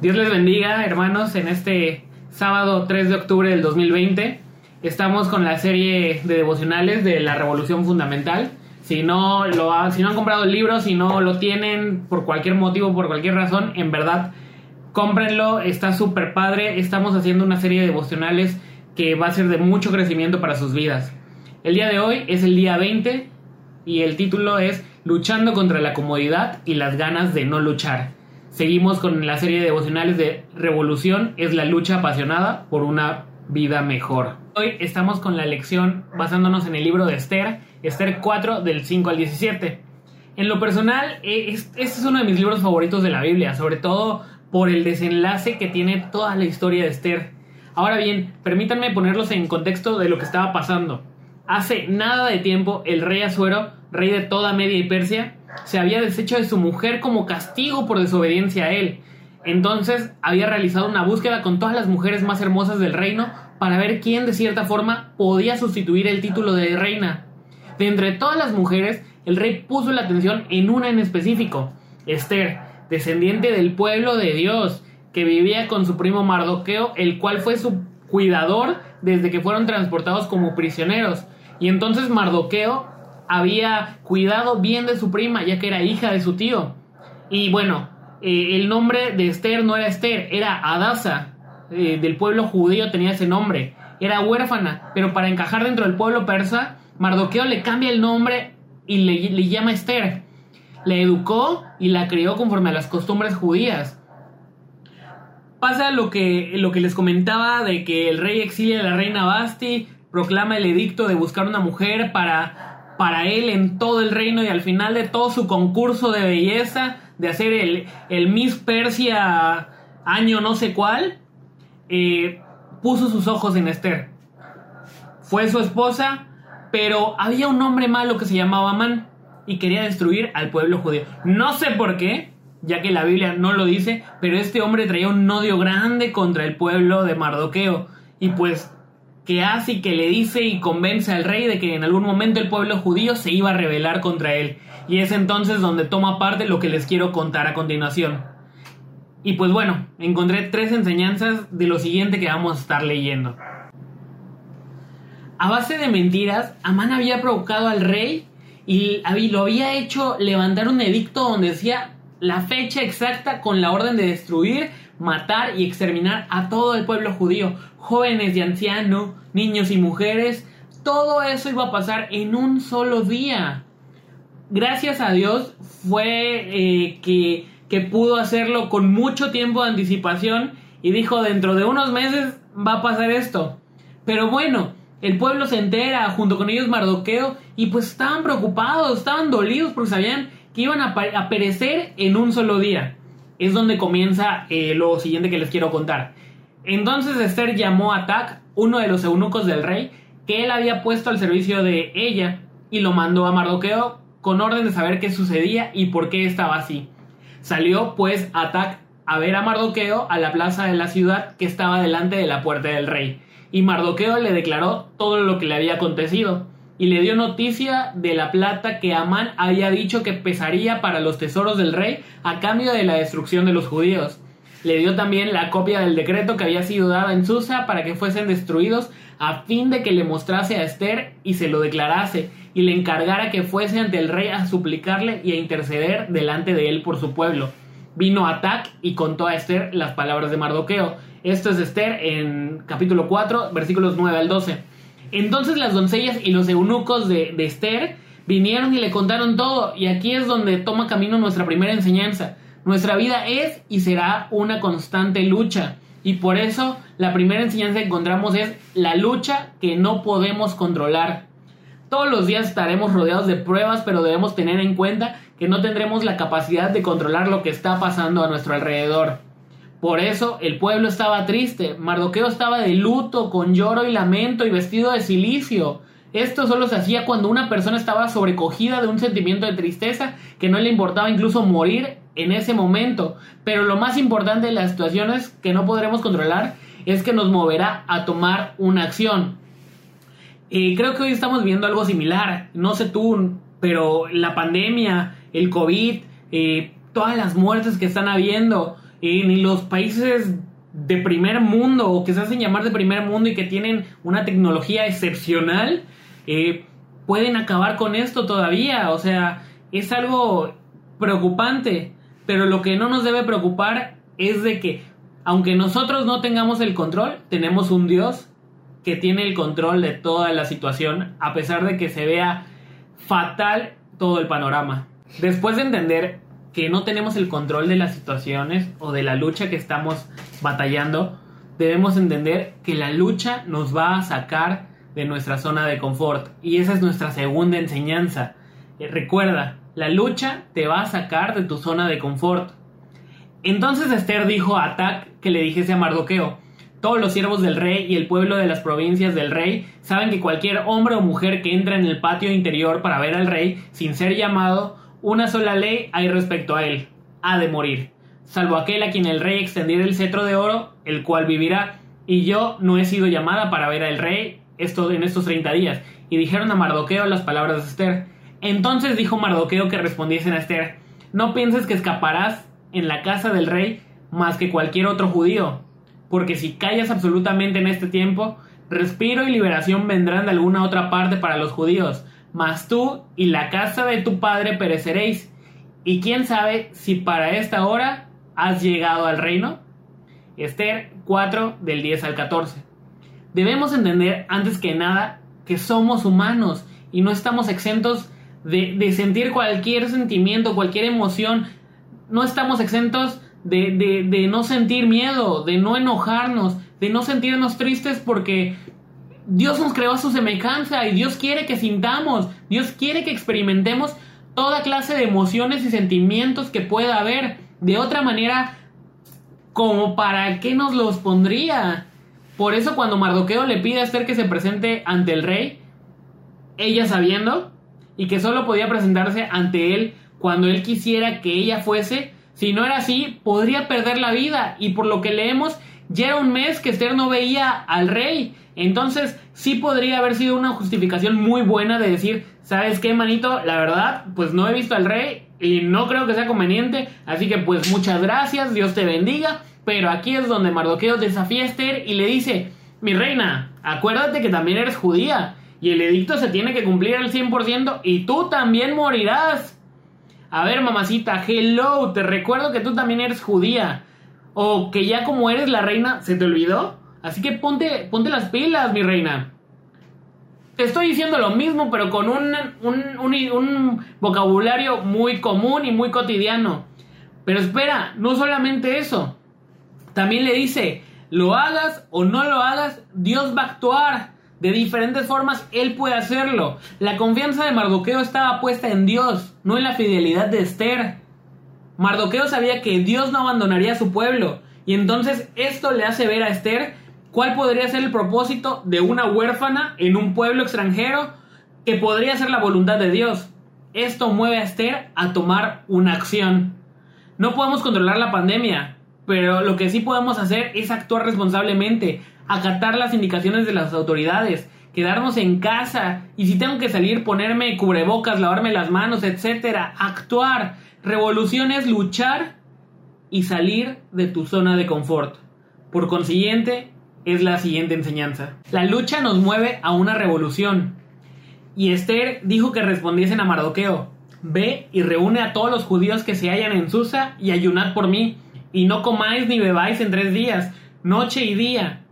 Dios les bendiga, hermanos, en este sábado 3 de octubre del 2020. Estamos con la serie de devocionales de la Revolución Fundamental. Si no, lo han comprado el libro, si no lo tienen por cualquier motivo, por cualquier razón, en verdad, cómprenlo, está súper padre. Estamos haciendo una serie de devocionales que va a ser de mucho crecimiento para sus vidas. El día de hoy es el día 20 y el título es Luchando contra la comodidad y las ganas de no luchar. Seguimos con la serie de devocionales de Revolución, es la lucha apasionada por una vida mejor. Hoy estamos con la lección basándonos en el libro de Esther, Esther 4 del 5 al 17. En lo personal, eh, es- este es uno de mis libros favoritos de la Biblia, sobre todo por el desenlace que tiene toda la historia de Esther. Ahora bien, permítanme ponerlos en contexto de lo que estaba pasando. Hace nada de tiempo, el rey Asuero, rey de toda Media y Persia, se había deshecho de su mujer como castigo por desobediencia a él. Entonces había realizado una búsqueda con todas las mujeres más hermosas del reino para ver quién de cierta forma podía sustituir el título de reina. De entre todas las mujeres, el rey puso la atención en una en específico, Esther, descendiente del pueblo de Dios, que vivía con su primo Mardoqueo, el cual fue su cuidador desde que fueron transportados como prisioneros. Y entonces Mardoqueo había cuidado bien de su prima, ya que era hija de su tío. Y bueno, eh, el nombre de Esther no era Esther, era Adasa. eh, del pueblo judío tenía ese nombre. Era huérfana, pero para encajar dentro del pueblo persa, Mardoqueo le cambia el nombre y le, le llama Esther. La educó y la crió conforme a las costumbres judías. Pasa lo que, lo que les comentaba de que el rey exilia a la reina Basti, proclama el edicto de buscar una mujer para, para él en todo el reino y al final de todo su concurso de belleza, de hacer el, el Miss Persia año no sé cuál, eh, puso sus ojos en Esther. Fue su esposa, pero había un hombre malo que se llamaba Amán y quería destruir al pueblo judío. No sé por qué, ya que la Biblia no lo dice, pero este hombre traía un odio grande contra el pueblo de Mardoqueo y pues que hace y que le dice y convence al rey de que en algún momento el pueblo judío se iba a rebelar contra él. Y es entonces donde toma parte lo que les quiero contar a continuación. Y pues bueno, encontré tres enseñanzas de lo siguiente que vamos a estar leyendo. A base de mentiras, Amán había provocado al rey y lo había hecho levantar un edicto donde decía la fecha exacta con la orden de destruir, matar y exterminar a todo el pueblo judío, jóvenes y ancianos, niños y mujeres. Todo eso iba a pasar en un solo día gracias a Dios fue eh, que, que pudo hacerlo con mucho tiempo de anticipación y dijo dentro de unos meses va a pasar esto. Pero bueno, el pueblo se entera, junto con ellos Mardoqueo, y pues estaban preocupados, estaban dolidos porque sabían que iban a, perecer en un solo día. Es donde comienza eh, lo siguiente que les quiero contar. Entonces Esther llamó a Tac, uno de los eunucos del rey, que él había puesto al servicio de ella, y lo mandó a Mardoqueo con orden de saber qué sucedía y por qué estaba así. Salió pues Atac a ver a Mardoqueo a la plaza de la ciudad que estaba delante de la puerta del rey, y Mardoqueo le declaró todo lo que le había acontecido, y le dio noticia de la plata que Amán había dicho que pesaría para los tesoros del rey a cambio de la destrucción de los judíos. Le dio también la copia del decreto que había sido dado en Susa para que fuesen destruidos a fin de que le mostrase a Esther y se lo declarase y le encargara que fuese ante el rey a suplicarle y a interceder delante de él por su pueblo. Vino Atac y contó a Esther las palabras de Mardoqueo. Esto es Esther en capítulo 4, versículos 9 al 12. Entonces las doncellas y los eunucos de, Esther vinieron y le contaron todo, y aquí es donde toma camino nuestra primera enseñanza. Nuestra vida es y será una constante lucha, y por eso la primera enseñanza que encontramos es la lucha que no podemos controlar. Todos los días estaremos rodeados de pruebas, pero debemos tener en cuenta que no tendremos la capacidad de controlar lo que está pasando a nuestro alrededor. Por eso el pueblo estaba triste, Mardoqueo estaba de luto, con lloro y lamento y vestido de silicio. Esto solo se hacía cuando una persona estaba sobrecogida de un sentimiento de tristeza que no le importaba incluso morir en ese momento. Pero lo más importante de las situaciones que no podremos controlar es que nos moverá a tomar una acción. Eh, creo que hoy estamos viendo algo similar. No sé tú, pero la pandemia, el COVID, eh, todas las muertes que están habiendo, ni los países de primer mundo o que se hacen llamar de primer mundo y que tienen una tecnología excepcional eh, pueden acabar con esto todavía. O sea, es algo preocupante. Pero lo que no nos debe preocupar es de que, aunque nosotros no tengamos el control, tenemos un Dios que tiene el control de toda la situación, a pesar de que se vea fatal todo el panorama. Después de entender que no tenemos el control de las situaciones o de la lucha que estamos batallando, debemos entender que la lucha nos va a sacar de nuestra zona de confort. Y esa es nuestra segunda enseñanza. Eh, recuerda, la lucha te va a sacar de tu zona de confort. Entonces Esther dijo a Atac que le dijese a Mardoqueo, todos los siervos del rey y el pueblo de las provincias del rey saben que cualquier hombre o mujer que entra en el patio interior para ver al rey sin ser llamado, una sola ley hay respecto a él, ha de morir, salvo aquel a quien el rey extendiera el cetro de oro, el cual vivirá, y yo no he sido llamada para ver al rey esto, en estos 30 días. Y dijeron a Mardoqueo las palabras de Esther. Entonces dijo Mardoqueo que respondiesen a Esther, no pienses que escaparás en la casa del rey más que cualquier otro judío, porque si callas absolutamente en este tiempo, respiro y liberación vendrán de alguna otra parte para los judíos, mas tú y la casa de tu padre pereceréis. Y quién sabe si para esta hora has llegado al reino. Esther 4 del 10 al 14. Debemos entender antes que nada que somos humanos y no estamos exentos de, sentir cualquier sentimiento, cualquier emoción. No estamos exentos de no sentir miedo, de no enojarnos, de no sentirnos tristes porque Dios nos creó a su semejanza y Dios quiere que sintamos, Dios quiere que experimentemos toda clase de emociones y sentimientos que pueda haber. De otra manera, como para qué nos los pondría. Por eso cuando Mardoqueo le pide a Esther que se presente ante el rey, ella sabiendo, y que solo podía presentarse ante él cuando él quisiera que ella fuese, si no era así, podría perder la vida. Y por lo que leemos, ya era un mes que Esther no veía al rey. Entonces, sí podría haber sido una justificación muy buena de decir, ¿sabes qué, manito? La verdad, pues no he visto al rey y no creo que sea conveniente. Así que, pues muchas gracias, Dios te bendiga. Pero aquí es donde Mardoqueo desafía a Esther y le dice, mi reina, acuérdate que también eres judía y el edicto se tiene que cumplir al 100% y tú también morirás. A ver, mamacita, hello, te recuerdo que tú también eres judía. O que ya como eres la reina, ¿se te olvidó? Así que ponte, ponte las pilas, mi reina. Te estoy diciendo lo mismo, pero con un, un, vocabulario muy común y muy cotidiano. Pero espera, no solamente eso. También le dice, lo hagas o no lo hagas, Dios va a actuar. De diferentes formas, Él puede hacerlo. La confianza de Mardoqueo estaba puesta en Dios, no en la fidelidad de Esther. Mardoqueo sabía que Dios no abandonaría a su pueblo, y entonces esto le hace ver a Esther cuál podría ser el propósito de una huérfana en un pueblo extranjero que podría ser la voluntad de Dios. Esto mueve a Esther a tomar una acción. No podemos controlar la pandemia, pero lo que sí podemos hacer es actuar responsablemente, acatar las indicaciones de las autoridades, quedarnos en casa y si tengo que salir ponerme cubrebocas, lavarme las manos, etcétera, actuar Revolución es luchar y salir de tu zona de confort. Por consiguiente, es la siguiente enseñanza. La lucha nos mueve a una revolución. Y Esther dijo que respondiesen a Mardoqueo, ve y reúne a todos los judíos que se hallan en Susa y ayunad por mí, y no comáis ni bebáis en tres días, noche y día.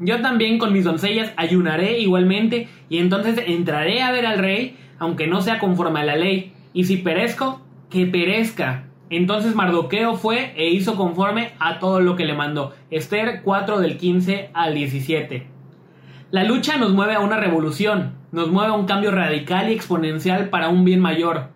Yo también con mis doncellas ayunaré igualmente, y entonces entraré a ver al rey, aunque no sea conforme a la ley, y si perezco, que perezca. Entonces Mardoqueo fue e hizo conforme a todo lo que le mandó. Esther 4 del 15 al 17. La lucha nos mueve a una revolución, nos mueve a un cambio radical y exponencial para un bien mayor.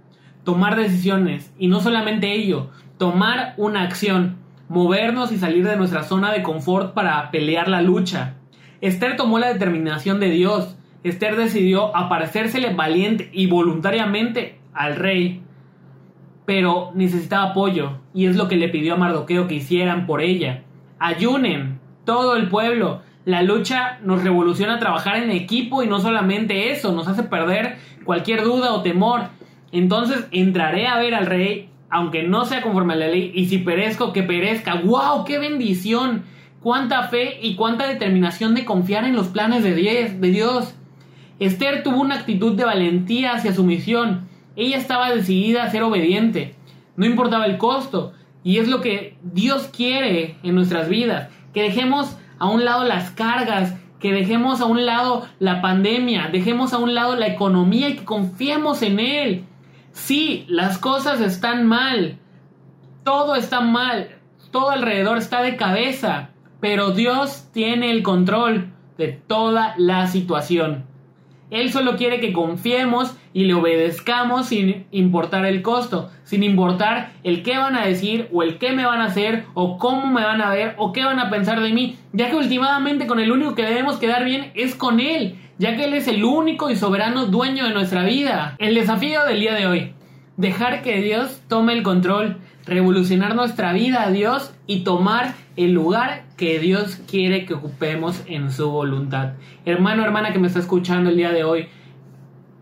Tomar decisiones, y no solamente ello, tomar una acción, movernos y salir de nuestra zona de confort para pelear la lucha. Esther tomó la determinación de Dios. Esther decidió aparecérsele valiente y voluntariamente al rey pero necesitaba apoyo y es lo que le pidió a Mardoqueo que hicieran por ella. Ayunen, todo el pueblo. La lucha nos revoluciona a trabajar en equipo y no solamente eso, nos hace perder cualquier duda o temor. Entonces entraré a ver al rey aunque no sea conforme a la ley, y si perezco, que perezca. ¡Wow! ¡Qué bendición! Cuánta fe y cuánta determinación de confiar en los planes de Dios. Esther tuvo una actitud de valentía hacia su misión. Ella estaba decidida a ser obediente. No importaba el costo. Y es lo que Dios quiere en nuestras vidas. Que dejemos a un lado las cargas, que dejemos a un lado la pandemia, dejemos a un lado la economía y que confiemos en Él. Sí, las cosas están mal. Todo está mal. Todo alrededor está de cabeza. Pero Dios tiene el control de toda la situación. Él solo quiere que confiemos y le obedezcamos sin importar el costo, sin importar el qué van a decir o el qué me van a hacer o cómo me van a ver o qué van a pensar de mí, ya que últimamente con el único que debemos quedar bien es con Él, ya que Él es el único y soberano dueño de nuestra vida. El desafío del día de hoy, dejar que Dios tome el control, revolucionar nuestra vida a Dios y tomar el lugar que Dios quiere que ocupemos en su voluntad. Hermano, hermana que me está escuchando el día de hoy,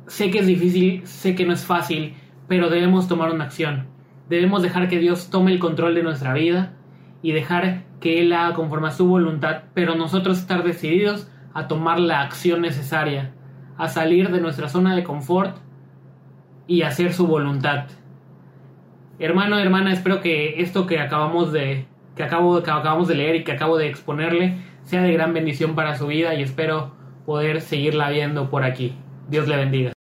sé que es difícil, sé que no es fácil, pero debemos tomar una acción. Debemos dejar que Dios tome el control de nuestra vida y dejar que Él haga conforme a su voluntad, pero nosotros estar decididos a tomar la acción necesaria, a salir de nuestra zona de confort y hacer su voluntad. Hermano, hermana, espero que esto que acabamos de que, acabo, que acabamos de leer y que acabo de exponerle sea de gran bendición para su vida y espero poder seguirla viendo por aquí. Dios le bendiga.